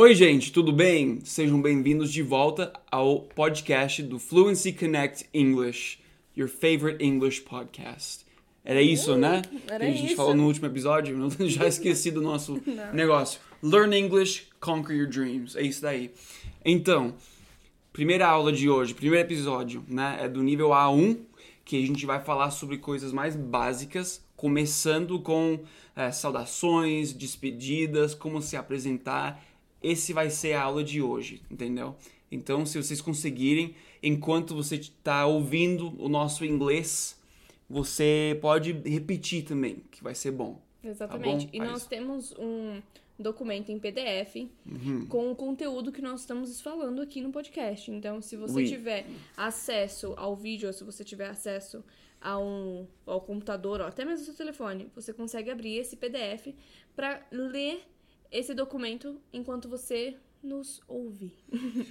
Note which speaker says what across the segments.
Speaker 1: Oi, gente, tudo bem? Sejam bem-vindos de volta ao podcast do Fluency Connect English, your favorite English podcast. Era isso, né?
Speaker 2: era
Speaker 1: que a gente
Speaker 2: isso.
Speaker 1: falou no último episódio, já esqueci do nosso negócio. Learn English, conquer your dreams. É isso daí. Então, primeira aula de hoje, primeiro episódio, né? É do nível A1, que a gente vai falar sobre coisas mais básicas, começando com é, saudações, despedidas, como se apresentar. Esse vai ser a aula de hoje, entendeu? Então, se vocês conseguirem, enquanto você está ouvindo o nosso inglês, você pode repetir também, que vai ser bom.
Speaker 2: Exatamente.
Speaker 1: Tá bom?
Speaker 2: e
Speaker 1: Faz.
Speaker 2: nós temos um documento em PDF
Speaker 1: Uhum.
Speaker 2: com o conteúdo que nós estamos falando aqui no podcast. Então, se você
Speaker 1: Oui.
Speaker 2: tiver acesso ao vídeo, ou se você tiver acesso a um, ao computador, ou até mesmo ao seu telefone, você consegue abrir esse PDF para ler esse documento enquanto você nos ouve.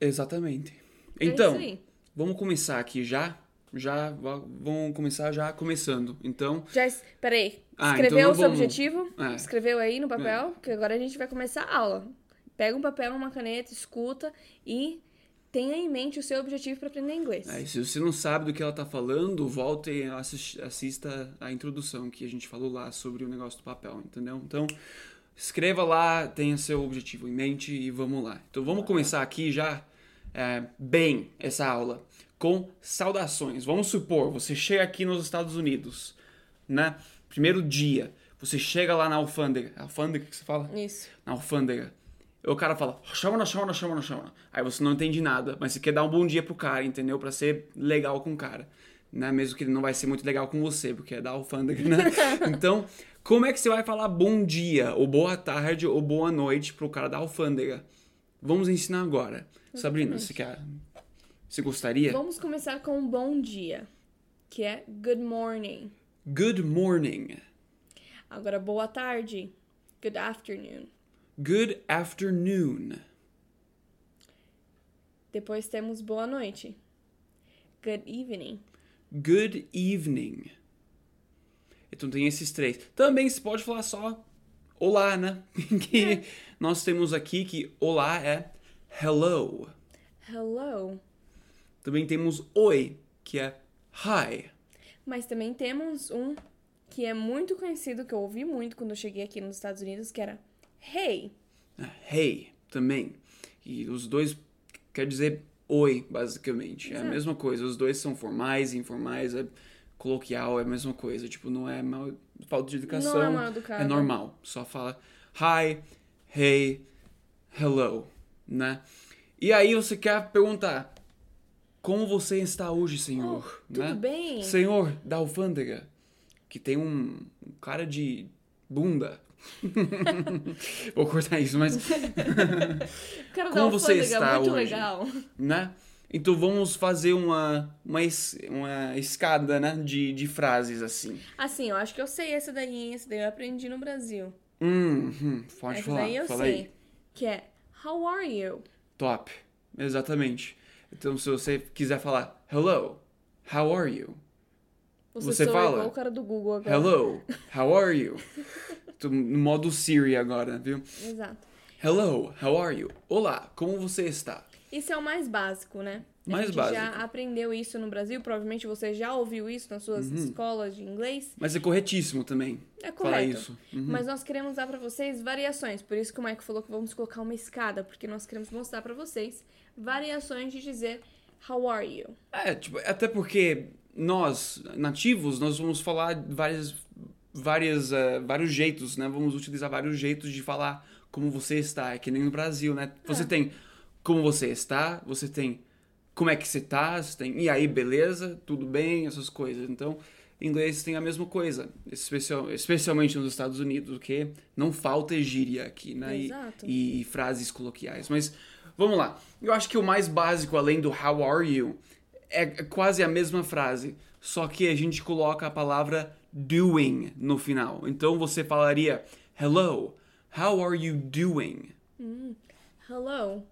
Speaker 1: Exatamente.
Speaker 2: É
Speaker 1: Então,
Speaker 2: aí.
Speaker 1: vamos começar aqui já. Já va- vamos começar já começando. Então,
Speaker 2: Já, peraí.
Speaker 1: Ah,
Speaker 2: Escreveu
Speaker 1: então
Speaker 2: o seu
Speaker 1: vamos-
Speaker 2: objetivo?
Speaker 1: É.
Speaker 2: Escreveu aí no papel? Que agora a gente vai começar a aula. Pega um papel, uma caneta, escuta e tenha em mente o seu objetivo para aprender inglês.
Speaker 1: é, se você não sabe do que ela tá falando, volte e assis- assista a introdução que a gente falou lá sobre o negócio do papel, entendeu? Então, escreva lá, tenha seu objetivo em mente e vamos lá. Então, vamos começar aqui já é, bem essa aula com saudações. Vamos supor, você chega aqui nos Estados Unidos, né? Primeiro dia, você chega lá na alfândega. Alfândega que você fala?
Speaker 2: Isso.
Speaker 1: na alfândega. E o cara fala, chama, chama, chama, chama. Aí você não entende nada, mas você quer dar um bom dia pro cara, entendeu? Pra ser legal com o cara. Né? Mesmo que ele não vai ser muito legal com você, porque é da alfândega, né? então, como é que você vai falar bom dia, ou boa tarde, ou boa noite pro cara da alfândega? Vamos ensinar agora. Sabrina, você quer... Você gostaria?
Speaker 2: Vamos começar com um bom dia, que é good morning.
Speaker 1: Good morning.
Speaker 2: Agora, boa tarde, good afternoon.
Speaker 1: Good afternoon.
Speaker 2: Depois temos boa noite, good evening.
Speaker 1: Good evening. Então tem esses três. Também se pode falar só olá, né? que nós temos aqui que olá é hello.
Speaker 2: Hello.
Speaker 1: Também temos oi, que é hi.
Speaker 2: Mas também temos um que é muito conhecido, que eu ouvi muito quando eu cheguei aqui nos Estados Unidos, que era hey.
Speaker 1: Ah, Hey, também. E os dois quer dizer oi, basicamente. É a mesma coisa. Os dois são formais, informais, é coloquial, é a mesma coisa. Tipo, não é mal, falta de educação.
Speaker 2: Não é mal educado.
Speaker 1: É normal. Só fala hi, hey, hello, né? E aí você quer perguntar como você está hoje, senhor?
Speaker 2: Oh, tudo
Speaker 1: né?
Speaker 2: bem?
Speaker 1: Senhor da alfândega, que tem um cara de bunda. Vou cortar isso, mas
Speaker 2: cara
Speaker 1: Como você
Speaker 2: alfândega,
Speaker 1: está
Speaker 2: muito
Speaker 1: hoje?
Speaker 2: legal.
Speaker 1: né? Então vamos fazer uma, uma, uma escada, né? De, de frases assim.
Speaker 2: Assim, eu acho que eu sei essa daí? Essa daí eu aprendi no Brasil.
Speaker 1: Hum, hum, pode
Speaker 2: essa
Speaker 1: falar.
Speaker 2: daí eu
Speaker 1: fala
Speaker 2: sei.
Speaker 1: aí.
Speaker 2: Que é How are you?
Speaker 1: Top. Exatamente. Então se você quiser falar hello, how are you?
Speaker 2: Você,
Speaker 1: Você fala?
Speaker 2: o cara do Google agora.
Speaker 1: Hello, how are you? Tô no modo Siri agora, viu?
Speaker 2: Exato.
Speaker 1: Hello, how are you? Olá, como você está?
Speaker 2: Isso é o mais básico, né?
Speaker 1: Mais
Speaker 2: a gente
Speaker 1: básico.
Speaker 2: já aprendeu isso no Brasil, provavelmente você já ouviu isso nas suas
Speaker 1: Uhum.
Speaker 2: escolas de inglês.
Speaker 1: Mas é corretíssimo também.
Speaker 2: É
Speaker 1: Falar
Speaker 2: correto.
Speaker 1: isso. Uhum.
Speaker 2: Mas nós queremos dar pra vocês variações. Por isso que o Mike falou que vamos colocar uma escada, porque nós queremos mostrar pra vocês variações de dizer How are you?
Speaker 1: É, tipo, até porque nós, nativos, nós vamos falar várias, várias, eh, vários jeitos, né? Vamos utilizar vários jeitos de falar como você está. É que nem no Brasil, né? Você
Speaker 2: É.
Speaker 1: tem como você está, você tem como é que você tá, você tem e aí, beleza, tudo bem, essas coisas. Então, em inglês tem a mesma coisa, especial, especialmente nos Estados Unidos, que não falta gíria aqui, né? E-
Speaker 2: Exato.
Speaker 1: e, e frases coloquiais. Mas vamos lá. Eu acho que o mais básico, além do how are you, é quase a mesma frase, só que a gente coloca a palavra doing no final. Então você falaria hello, how are you doing?
Speaker 2: Hello,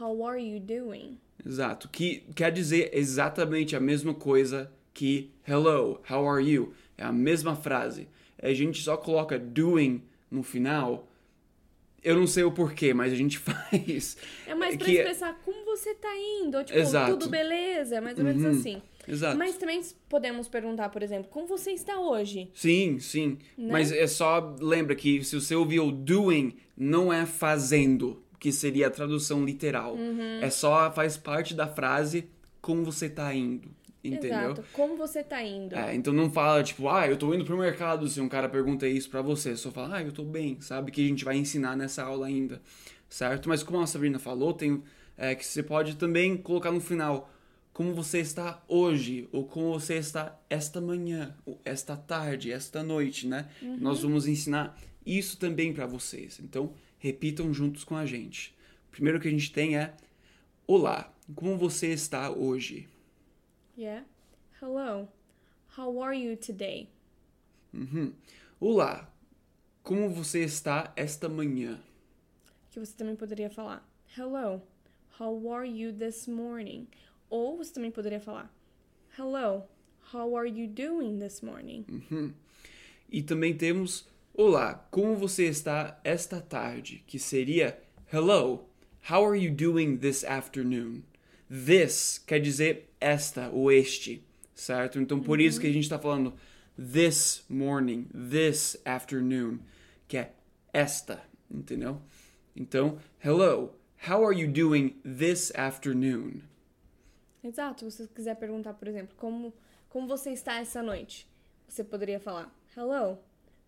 Speaker 2: how are you doing?
Speaker 1: Exato, que quer dizer exatamente a mesma coisa que hello, how are you? É a mesma frase. A gente só coloca doing no final eu não sei o porquê, mas a gente faz.
Speaker 2: É mais pra
Speaker 1: que-
Speaker 2: expressar como você tá indo, ou, tipo,
Speaker 1: Exato.
Speaker 2: tudo beleza, é mais ou menos
Speaker 1: Uhum.
Speaker 2: assim.
Speaker 1: Exato.
Speaker 2: Mas também podemos perguntar, por exemplo, como você está hoje?
Speaker 1: Sim, sim.
Speaker 2: Né?
Speaker 1: Mas é só lembra que se você ouvir o doing, não é fazendo, que seria a tradução literal.
Speaker 2: Uhum.
Speaker 1: É só faz parte da frase como você tá indo, entendeu?
Speaker 2: Exato, como você tá indo.
Speaker 1: É, então não fala tipo, ah, eu tô indo pro mercado, se um cara pergunta isso pra você, só fala, ah, eu tô bem, sabe? Que a gente vai ensinar nessa aula ainda, certo? Mas como a Sabrina falou, tem é, que você pode também colocar no final como você está hoje, ou como você está esta manhã, ou esta tarde, esta noite, né? Nós vamos ensinar isso também pra vocês. Então, repitam juntos com a gente. O primeiro que a gente tem é Olá, como você está hoje?
Speaker 2: Yeah. Hello. How are you today?
Speaker 1: Uhum. Olá, como você está esta manhã?
Speaker 2: Que você também poderia falar. Hello. How are you this morning? Ou você também poderia falar. Hello. How are you doing this morning?
Speaker 1: Uhum. E também temos Olá, como você está esta tarde? Que seria Hello, how are you doing this afternoon? This quer dizer esta ou este, certo? Então por isso que a gente está falando this morning, this afternoon, que é esta, entendeu? Então, hello, how are you doing this afternoon?
Speaker 2: Exato. Se você quiser perguntar, por exemplo, como, como você está essa noite? Você poderia falar. Hello.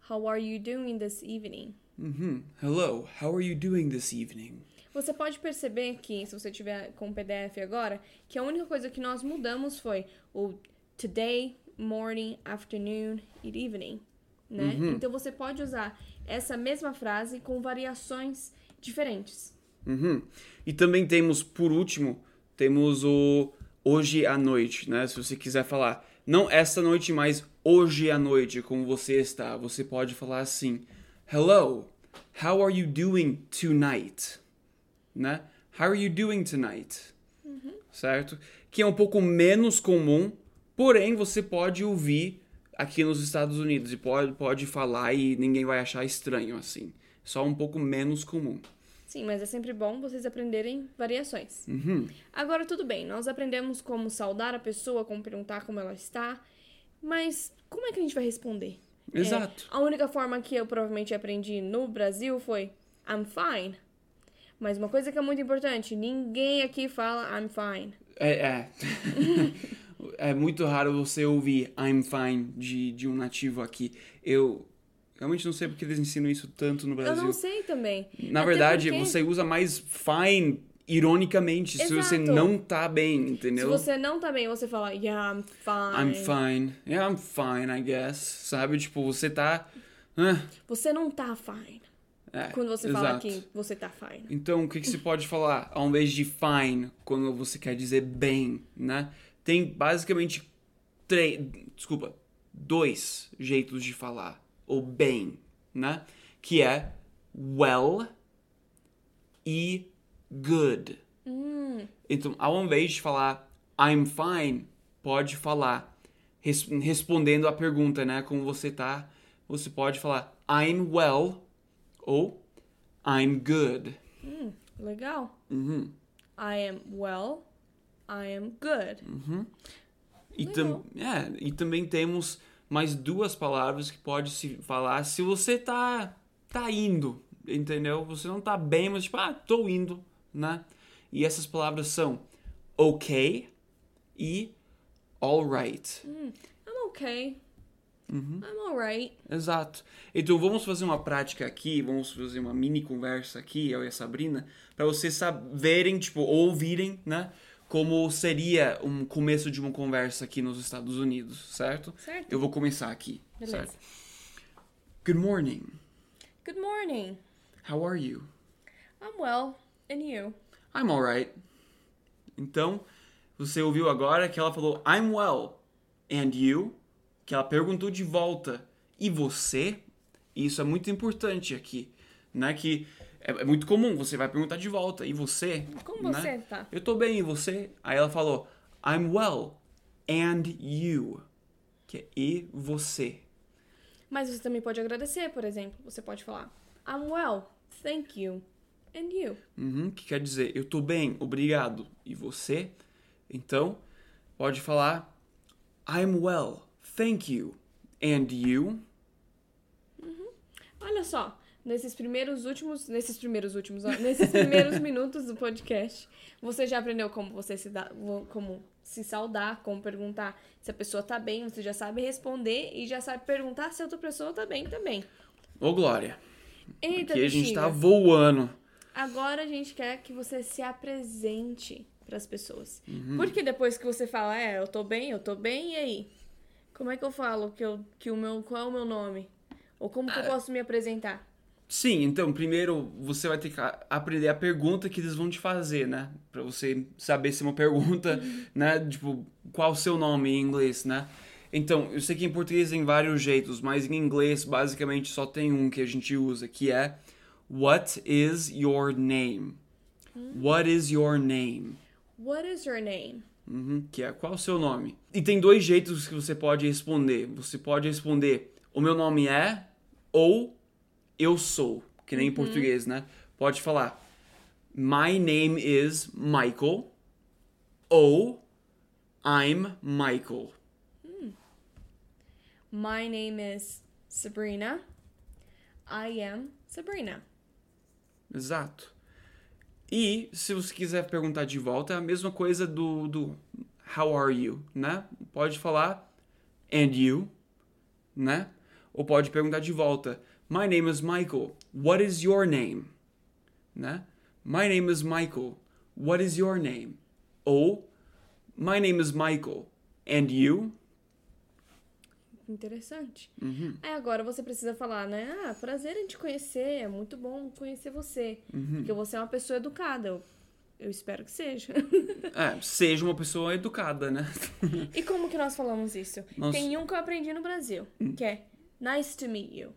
Speaker 2: How are you doing this evening?
Speaker 1: Uhum. Hello, how are you doing this evening?
Speaker 2: Você pode perceber que, se você tiver com o PDF agora, que a única coisa que nós mudamos foi o today, morning, afternoon e evening, né? Então você pode usar essa mesma frase com variações diferentes.
Speaker 1: Uhum. E também temos, por último, temos o hoje à noite, né? Se você quiser falar, não esta noite, mas hoje à noite, como você está, você pode falar assim: Hello, how are you doing tonight? Né? How are you doing tonight? Certo? Que é um pouco menos comum, porém você pode ouvir aqui nos Estados Unidos e pode, pode falar e ninguém vai achar estranho assim. Só um pouco menos comum.
Speaker 2: Sim, mas é sempre bom vocês aprenderem variações.
Speaker 1: Uhum.
Speaker 2: Agora, tudo bem, nós aprendemos como saudar a pessoa, como perguntar como ela está, mas como é que a gente vai responder? É,
Speaker 1: Exato.
Speaker 2: a única forma que eu provavelmente aprendi no Brasil foi I'm fine. Mas uma coisa que é muito importante, ninguém aqui fala I'm fine.
Speaker 1: É, é. é muito raro você ouvir I'm fine de, de um nativo aqui. Eu realmente não sei porque eles ensinam isso tanto no
Speaker 2: Eu
Speaker 1: Brasil.
Speaker 2: não sei também.
Speaker 1: Na
Speaker 2: Até
Speaker 1: verdade,
Speaker 2: porque
Speaker 1: você usa mais fine ironicamente se você
Speaker 2: Exato.
Speaker 1: não tá bem,
Speaker 2: Se
Speaker 1: entendeu?
Speaker 2: você não tá bem, você fala Yeah, I'm fine.
Speaker 1: I'm fine. Yeah, I'm fine, I guess. Sabe? Tipo, você tá. ah,
Speaker 2: Você não tá fine.
Speaker 1: é,
Speaker 2: Quando você fala
Speaker 1: exato.
Speaker 2: que você tá fine.
Speaker 1: Então, o que, que se pode falar ao invés de fine, quando você quer dizer bem, né? Tem basicamente três, desculpa, dois jeitos de falar, ou bem, né? Que é well e good.
Speaker 2: Hum,
Speaker 1: Então, ao invés de falar I'm fine, pode falar res- respondendo a pergunta, né? Como você tá, você pode falar I'm well ou I'm good.
Speaker 2: legal.
Speaker 1: Uhum.
Speaker 2: I am well. I am good.
Speaker 1: E, tam, é, e também temos mais duas palavras que pode se falar se você tá, tá indo, entendeu? Você não tá bem, mas tipo, ah, tô indo, né? E essas palavras são ok e alright.
Speaker 2: I'm okay.
Speaker 1: Uhum.
Speaker 2: I'm alright.
Speaker 1: Exato. Então vamos fazer uma prática aqui, vamos fazer uma mini conversa aqui, eu e a Sabrina, para vocês saberem, tipo, ouvirem, né? Como seria um começo de uma conversa aqui nos Estados Unidos, certo?
Speaker 2: Certo.
Speaker 1: Eu vou começar aqui.
Speaker 2: Beleza.
Speaker 1: Certo? Good morning.
Speaker 2: Good morning.
Speaker 1: How are you?
Speaker 2: I'm well. And you?
Speaker 1: I'm alright. Então, você ouviu agora que ela falou I'm well. And you? Que ela perguntou de volta. E você? E isso é muito importante aqui, né? Que é, é muito comum, você vai perguntar de volta. E você?
Speaker 2: Como
Speaker 1: né?
Speaker 2: você tá?
Speaker 1: Eu tô bem, e você? Aí ela falou I'm well. And you? Que é e você.
Speaker 2: Mas você também pode agradecer, por exemplo. Você pode falar I'm well. thank you. And you?
Speaker 1: Uhum, que quer dizer eu tô bem, obrigado. E você? Então, pode falar I'm well, thank you. And you?
Speaker 2: Olha só, nesses primeiros últimos, nesses primeiros últimos, ó, nesses primeiros minutos do podcast, você já aprendeu como você se dá, como se saudar, como perguntar se a pessoa tá bem, você já sabe responder e já sabe perguntar se a outra pessoa tá bem também.
Speaker 1: Ô, Glória.
Speaker 2: Eita,
Speaker 1: Aqui a gente tá voando.
Speaker 2: Agora a gente quer que você se apresente pras pessoas.
Speaker 1: Uhum.
Speaker 2: Porque depois que você fala, é, eu tô bem, eu tô bem, e aí? Como é que eu falo que, eu, que o meu, qual é o meu nome? Ou como que eu posso me apresentar?
Speaker 1: Sim, então, primeiro você vai ter que aprender a pergunta que eles vão te fazer, né? Pra você saber se é uma pergunta, né? Tipo, qual o seu nome em inglês, né? Então, eu sei que em português tem vários jeitos, mas em inglês basicamente só tem um que a gente usa, que é What is your name? What is your name?
Speaker 2: What is your name?
Speaker 1: Uhum, que é qual o seu nome? E tem dois jeitos que você pode responder. Você pode responder o meu nome é ou eu sou, que nem em português, né? Pode falar My name is Michael ou I'm Michael.
Speaker 2: My name is Sabrina. I am Sabrina.
Speaker 1: Exato. E se você quiser perguntar de volta, é a mesma coisa do, do How are you, né? Pode falar And you, né? Ou pode perguntar de volta My name is Michael. What is your name? Né? My name is Michael. What is your name? Ou My name is Michael. And you?
Speaker 2: Interessante.
Speaker 1: Uhum.
Speaker 2: Aí agora você precisa falar, né? Ah, prazer em te conhecer, é muito bom conhecer você.
Speaker 1: Uhum.
Speaker 2: Porque você é uma pessoa educada. Eu, eu espero que seja.
Speaker 1: É, seja uma pessoa educada, né?
Speaker 2: e como que nós falamos isso?
Speaker 1: Nós-
Speaker 2: Tem um que eu aprendi no Brasil, que é Nice to meet you.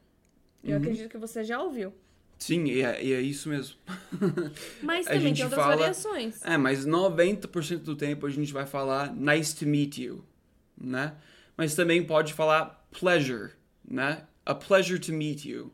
Speaker 2: Eu
Speaker 1: Uhum.
Speaker 2: acredito que você já ouviu.
Speaker 1: Sim, e é, é isso mesmo.
Speaker 2: Mas
Speaker 1: A
Speaker 2: também
Speaker 1: gente
Speaker 2: tem outras
Speaker 1: fala-
Speaker 2: variações.
Speaker 1: É, mas 90% do tempo a gente vai falar nice to meet you, né? Mas também pode falar pleasure, né? A pleasure to meet you,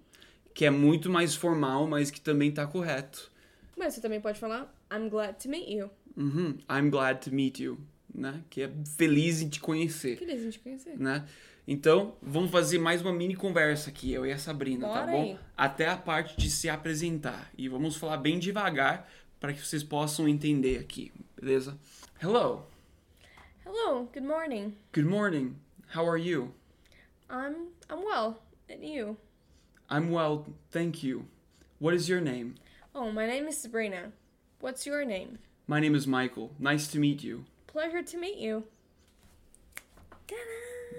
Speaker 1: que é muito mais formal, mas que também tá correto.
Speaker 2: Mas você também pode falar I'm glad to meet you.
Speaker 1: Uhum. I'm glad to meet you, né? Que é feliz em te conhecer,
Speaker 2: Feliz em te conhecer.
Speaker 1: né? Então, vamos fazer mais uma mini conversa aqui, eu e a Sabrina, tá
Speaker 2: Bora
Speaker 1: bom?
Speaker 2: aí.
Speaker 1: Até a parte de se apresentar. E vamos falar bem devagar para que vocês possam entender aqui, beleza? Hello.
Speaker 2: Hello, good morning.
Speaker 1: Good morning. How are you?
Speaker 2: I'm I'm well. And you?
Speaker 1: I'm well, thank you. What is your name?
Speaker 2: Oh, my name is Sabrina. What's your name?
Speaker 1: My name is Michael. Nice to meet you.
Speaker 2: Pleasure to meet you.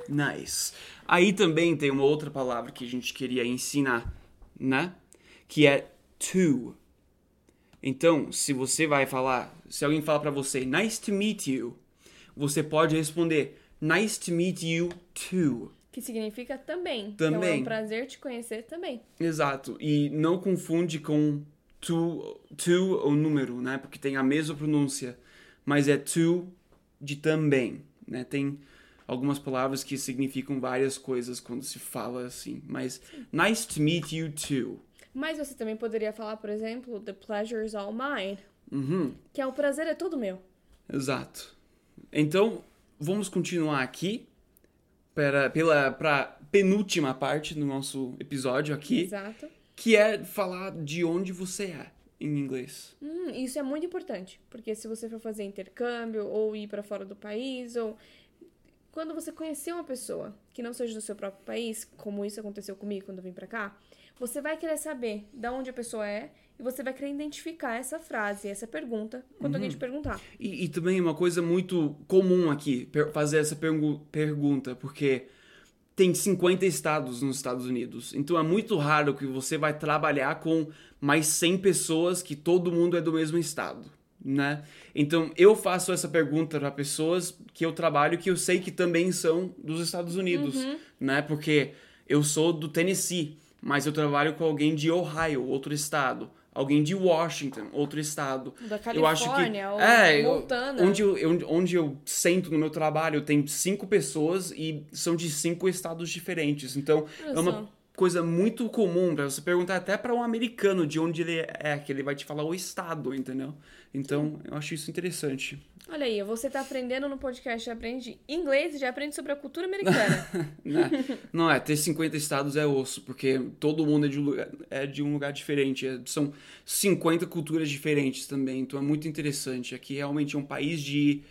Speaker 1: Nice. Aí também tem uma outra palavra que a gente queria ensinar, né? Que é to. Então, se você vai falar, se alguém falar pra você, nice to meet you, você pode responder, nice to meet you too.
Speaker 2: Que significa também. Então é
Speaker 1: Também.
Speaker 2: um prazer te conhecer também.
Speaker 1: Exato. E não confunde com to, to o número, né? Porque tem a mesma pronúncia, mas é to de também, né? Tem algumas palavras que significam várias coisas quando se fala assim, mas nice to meet you too.
Speaker 2: Mas você também poderia falar, por exemplo, the pleasure is all mine.
Speaker 1: Uhum,
Speaker 2: Que é o prazer é todo meu.
Speaker 1: exato. Então, vamos continuar aqui para pela pra penúltima parte do nosso episódio aqui,
Speaker 2: Exato.
Speaker 1: que é falar de onde você é em inglês.
Speaker 2: Hum, isso é muito importante, porque se você for fazer intercâmbio ou ir para fora do país ou quando você conhecer uma pessoa que não seja do seu próprio país, como isso aconteceu comigo quando eu vim para cá, você vai querer saber da onde a pessoa é e você vai querer identificar essa frase, essa pergunta quando alguém te perguntar.
Speaker 1: E, e também é uma coisa muito comum aqui fazer essa pergu- pergunta, porque tem 50 estados nos Estados Unidos. Então é muito raro que você vai trabalhar com mais 100 pessoas que todo mundo é do mesmo estado, né? Então eu faço essa pergunta para pessoas que eu trabalho que eu sei que também são dos Estados Unidos, né? Porque eu sou do Tennessee, mas eu trabalho com alguém de Ohio, outro estado. Alguém de Washington, outro estado.
Speaker 2: Da
Speaker 1: eu acho que
Speaker 2: Califórnia, ou
Speaker 1: é,
Speaker 2: Montana.
Speaker 1: onde eu, onde eu sento no meu trabalho, tem cinco pessoas e são de cinco estados diferentes. Então,
Speaker 2: Olha
Speaker 1: é uma,
Speaker 2: só.
Speaker 1: Coisa muito comum para você perguntar até para um americano de onde ele é, que ele vai te falar o estado, entendeu? Então, eu acho isso interessante.
Speaker 2: Olha aí, você tá aprendendo no podcast, já aprende inglês e já aprende sobre a cultura americana.
Speaker 1: não, é, não é, ter 50 estados é osso, porque todo mundo é de um lugar, é de um lugar diferente. É, são 50 culturas diferentes também, então é muito interessante. Aqui realmente é um país de,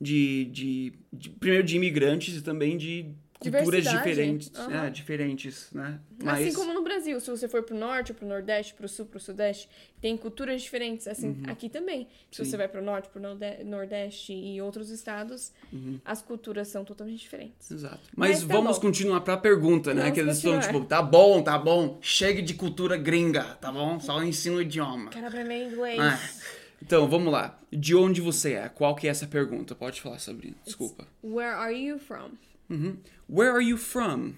Speaker 1: de, de, de primeiro de imigrantes e também de culturas diferentes, uhum. é, diferentes, né?
Speaker 2: Mas... Assim como no Brasil, se você for pro norte, pro nordeste, pro sul, pro sudeste, tem culturas diferentes, assim, uhum. aqui também. Se Sim. você vai pro norte, pro nordeste e outros estados, uhum. as culturas são totalmente diferentes.
Speaker 1: Exato. Mas, Mas tá vamos bom. continuar pra pergunta, né? Vamos que eles estão tipo, tá bom, tá bom, chegue de cultura gringa, tá bom? Só ensina o idioma.
Speaker 2: Quero aprender inglês.
Speaker 1: Ah. Então, vamos lá. De onde você é? Qual que é essa pergunta? Pode falar, Sabrina. Desculpa.
Speaker 2: It's, where are you from?
Speaker 1: Uhum. Where are you from?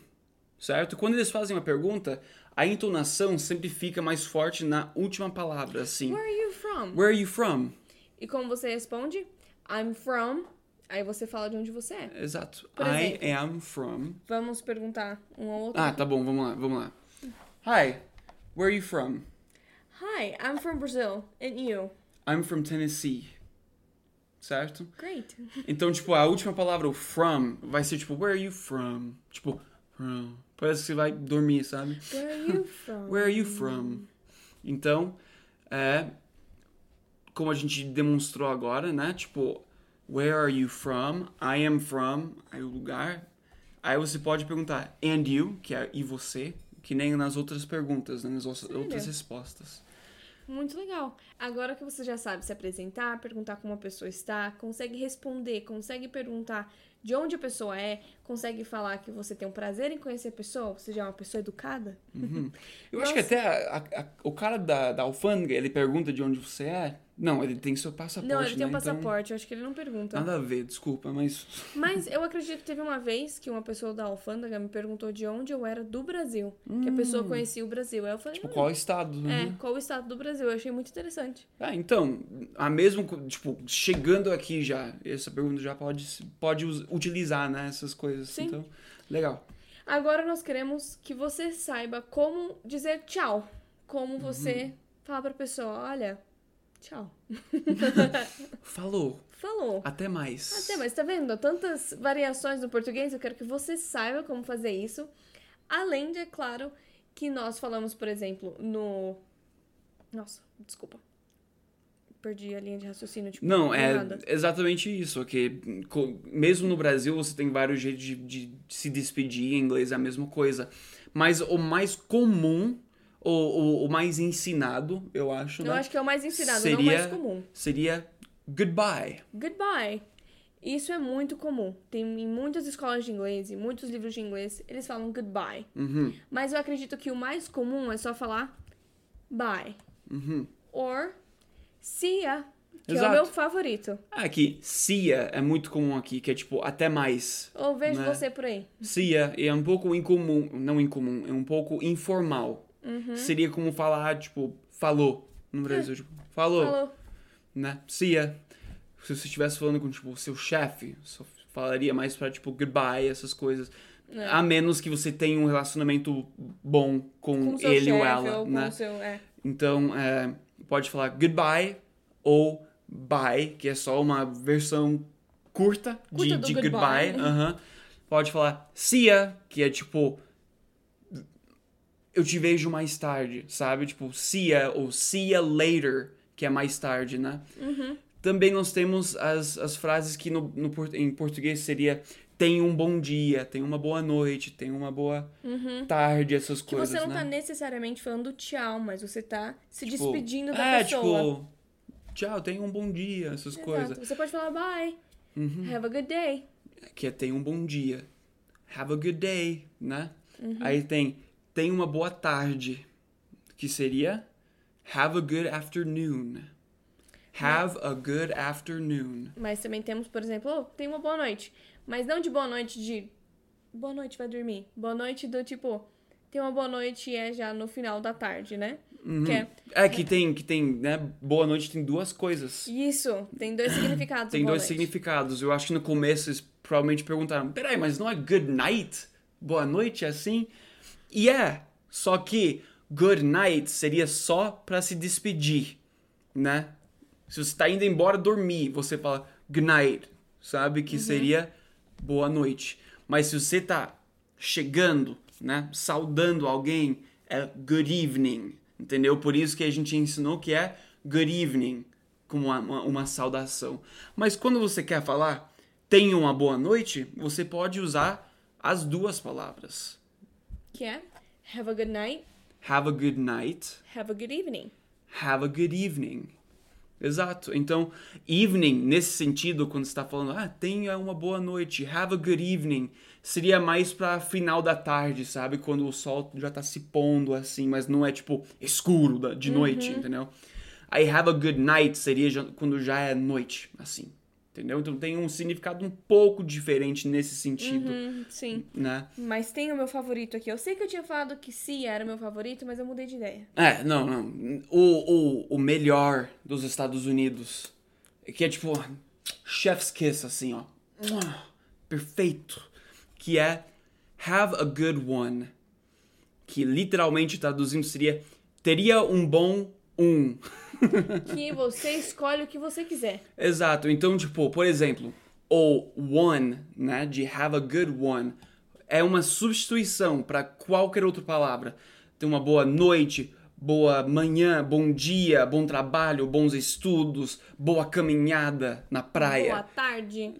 Speaker 1: Certo? Quando eles fazem uma pergunta, a entonação sempre fica mais forte na última palavra, assim.
Speaker 2: Where are you from?
Speaker 1: Where are you from?
Speaker 2: E como você responde? I'm from. Aí você fala de onde você é.
Speaker 1: Exato. Por I exemplo, am from.
Speaker 2: Vamos perguntar um ao outro.
Speaker 1: Ah, tá bom, vamos lá, vamos lá. Hi, where are you from?
Speaker 2: Hi, I'm from Brazil. And you?
Speaker 1: I'm from Tennessee certo?
Speaker 2: Great.
Speaker 1: Então, tipo, a última palavra, o from, vai ser tipo, where are you from? Tipo, from. Parece que você vai dormir, sabe?
Speaker 2: Where are you from?
Speaker 1: Where are you from? Então, é. Como a gente demonstrou agora, né? Tipo, where are you from? I am from. Aí o lugar. Aí você pode perguntar, and you, que é e você, que nem nas outras perguntas, né? nas outras respostas.
Speaker 2: Muito legal. Agora que você já sabe se apresentar, perguntar como a pessoa está, consegue responder, consegue perguntar de onde a pessoa é, consegue falar que você tem um prazer em conhecer a pessoa, você já é uma pessoa educada.
Speaker 1: Uhum. Eu Nossa. acho que até a, a, o cara da, da alfândega, ele pergunta de onde você é. Não, ele tem seu passaporte.
Speaker 2: Não, ele tem
Speaker 1: né? um
Speaker 2: passaporte, então... eu acho que ele não pergunta.
Speaker 1: Nada a ver, desculpa, mas.
Speaker 2: Mas eu acredito que teve uma vez que uma pessoa da alfândega me perguntou de onde eu era do Brasil. Hum. Que a pessoa hum. conhecia o Brasil. Aí eu falei.
Speaker 1: Tipo, qual
Speaker 2: é
Speaker 1: estado,
Speaker 2: né? É, qual o estado do Brasil? Eu achei muito interessante.
Speaker 1: Ah, então, a mesmo, tipo, chegando aqui já, essa pergunta já pode, pode utilizar, né, essas coisas. Sim. Então, legal.
Speaker 2: Agora nós queremos que você saiba como dizer tchau. Como você uhum. falar pra pessoa, olha, Tchau.
Speaker 1: Falou.
Speaker 2: Falou.
Speaker 1: Até mais.
Speaker 2: Até mais. Tá vendo? Tantas variações no português. Eu quero que você saiba como fazer isso. Além de, é claro, que nós falamos, por exemplo, no. Nossa, desculpa. Perdi a linha de raciocínio. Tipo,
Speaker 1: não, é nada. exatamente isso. Que mesmo no Brasil você tem vários jeitos de, de se despedir. Em inglês é a mesma coisa. Mas o mais comum o, o, o mais ensinado, eu acho.
Speaker 2: Eu
Speaker 1: né?
Speaker 2: acho que é o mais ensinado, seria, não o mais comum.
Speaker 1: Seria goodbye.
Speaker 2: Goodbye. Isso é muito comum. Tem em muitas escolas de inglês e muitos livros de inglês, eles falam goodbye.
Speaker 1: Uhum.
Speaker 2: Mas eu acredito que o mais comum é só falar bye.
Speaker 1: Uhum.
Speaker 2: Or see ya, que Exato. é o meu favorito.
Speaker 1: Ah, aqui, see ya é muito comum aqui, que é tipo até mais.
Speaker 2: Ou vejo né? você por aí.
Speaker 1: See ya é um pouco incomum, não incomum, é um pouco informal.
Speaker 2: Uhum.
Speaker 1: Seria como falar, tipo, falou no Brasil. É. Tipo, falou.
Speaker 2: Falou.
Speaker 1: Né? Cia. Se você estivesse falando com, tipo, o seu chefe, falaria mais pra, tipo, goodbye, essas coisas. É. A menos que você tenha um relacionamento bom com, com ele ou ela,
Speaker 2: ou
Speaker 1: né?
Speaker 2: Seu, é.
Speaker 1: Então, é, pode falar goodbye ou bye, que é só uma versão curta, curta de, de goodbye. goodbye. Uhum. Pode falar see ya, que é tipo eu te vejo mais tarde, sabe? Tipo, see ya ou see ya later, que é mais tarde, né?
Speaker 2: Uhum.
Speaker 1: Também nós temos as, as frases que no, no, em português seria tem um bom dia, tem uma boa noite, tem uma boa
Speaker 2: uhum.
Speaker 1: tarde, essas
Speaker 2: que
Speaker 1: coisas,
Speaker 2: você não
Speaker 1: né?
Speaker 2: tá necessariamente falando tchau, mas você tá se tipo, despedindo da
Speaker 1: é,
Speaker 2: pessoa.
Speaker 1: tipo, tchau, tenha um bom dia, essas
Speaker 2: Exato.
Speaker 1: coisas.
Speaker 2: Você pode falar bye,
Speaker 1: uhum.
Speaker 2: have a good day.
Speaker 1: Que é tem um bom dia, have a good day, né?
Speaker 2: Uhum.
Speaker 1: Aí tem tenha uma boa tarde, que seria have a good afternoon. Have a good afternoon.
Speaker 2: Mas também temos, por exemplo, oh, tem uma boa noite. Mas não de boa noite de boa noite, vai dormir. Boa noite do tipo, tem uma boa noite e é já no final da tarde, né?
Speaker 1: Uhum.
Speaker 2: Que é,
Speaker 1: é, que tem, que tem, né? Boa noite tem duas coisas.
Speaker 2: Isso, tem dois significados.
Speaker 1: tem dois
Speaker 2: noite.
Speaker 1: significados. Eu acho que no começo eles provavelmente perguntaram: peraí, mas não é good night? Boa noite é assim? E é, Só que good night seria só para se despedir, né? Se você tá indo embora dormir, você fala good night, sabe? Que seria boa noite. Mas se você tá chegando, né? Saudando alguém, é good evening, entendeu? Por isso que a gente ensinou que é good evening, como uma, uma, uma saudação. Mas quando você quer falar tenha uma boa noite, você pode usar as duas palavras.
Speaker 2: Que é have a good night,
Speaker 1: Have a good night,
Speaker 2: have a good evening.
Speaker 1: have a good evening. Exato. Então, evening, nesse sentido, quando você está falando, ah, tenha uma boa noite, have a good evening, seria mais para final da tarde, sabe? Quando o sol já tá se pondo assim, mas não é tipo escuro de noite, entendeu? Aí have a good night seria quando já é noite, assim. Entendeu? Então tem um significado um pouco diferente nesse sentido,
Speaker 2: Hum, sim.
Speaker 1: né?
Speaker 2: Mas tem o meu favorito aqui. Eu sei que eu tinha falado que sim era o meu favorito, mas eu mudei de ideia.
Speaker 1: É, não, não. O, o, o melhor dos Estados Unidos. Que é tipo, chef's kiss, assim, ó. Perfeito. Que é have a good one. Que literalmente traduzindo seria teria um bom um.
Speaker 2: Que você escolhe o que você quiser.
Speaker 1: Exato. Então, tipo, por exemplo, o one, né, de have a good one, é uma substituição para qualquer outra palavra. Tem uma boa noite, boa manhã, bom dia, bom trabalho, bons estudos, boa caminhada na praia.
Speaker 2: Boa tarde.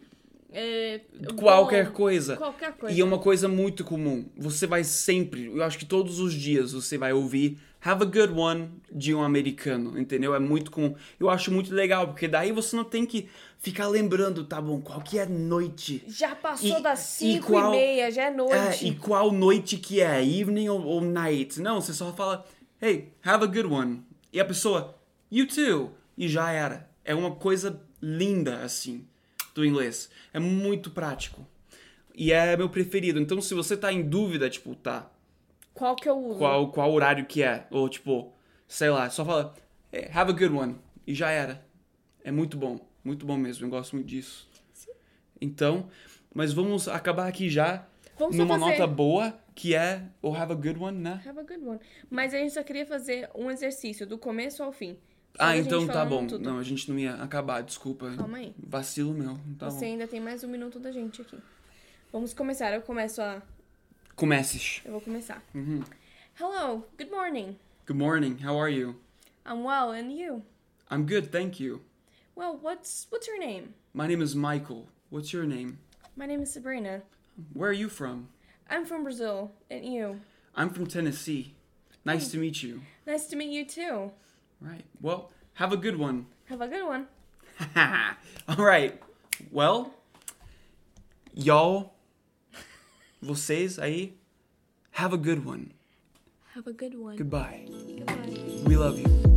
Speaker 2: é,
Speaker 1: Qualquer
Speaker 2: bom,
Speaker 1: coisa.
Speaker 2: Qualquer coisa.
Speaker 1: E é uma coisa muito comum. Você vai sempre, eu acho que todos os dias você vai ouvir Have a good one de um americano, entendeu? É muito comum. Eu acho muito legal, porque daí você não tem que ficar lembrando, tá bom, qual que é noite?
Speaker 2: Já passou
Speaker 1: E-
Speaker 2: das
Speaker 1: e
Speaker 2: 5
Speaker 1: qual-
Speaker 2: e meia, já é
Speaker 1: É,
Speaker 2: noite.
Speaker 1: e qual noite que é? Evening ou, ou night? Não, você só fala, hey, have a good one. E a pessoa, you too. E já era. É uma coisa linda, assim, do inglês. É muito prático. E é meu preferido. Então, se você tá em dúvida, tipo, tá,
Speaker 2: Qual que eu uso?
Speaker 1: qual, qual horário que é? Ou, tipo, sei lá, só fala, hey, have a good one. E já era. É muito bom. Muito bom mesmo. Eu gosto muito disso. Então, mas vamos acabar aqui já
Speaker 2: Vamos
Speaker 1: numa nota boa, que é o have a good one, né?
Speaker 2: Have a good one. Mas a gente só queria fazer um exercício do começo ao fim.
Speaker 1: Ah, então tá bom.
Speaker 2: tudo.
Speaker 1: Não, a gente não ia acabar, desculpa.
Speaker 2: Calma aí.
Speaker 1: Vacilo meu. Tá
Speaker 2: Você
Speaker 1: bom.
Speaker 2: ainda tem mais um minuto da gente aqui. Vamos começar. Eu começo a.
Speaker 1: Comeces.
Speaker 2: Eu vou começar.
Speaker 1: Uhum.
Speaker 2: Hello, good morning.
Speaker 1: Good morning, how are you?
Speaker 2: I'm well, and you?
Speaker 1: I'm good, thank you.
Speaker 2: Well, what's what's your name?
Speaker 1: My name is Michael. What's your name?
Speaker 2: My name is Sabrina.
Speaker 1: Where are you from?
Speaker 2: I'm from Brazil, and you?
Speaker 1: I'm from Tennessee. Nice to meet you.
Speaker 2: Nice to meet you too.
Speaker 1: Right. Well, have a good one.
Speaker 2: Have a good one.
Speaker 1: All right. Well, y'all, vocês aí, have a good one.
Speaker 2: Have a good one.
Speaker 1: Goodbye.
Speaker 2: Goodbye.
Speaker 1: We love you.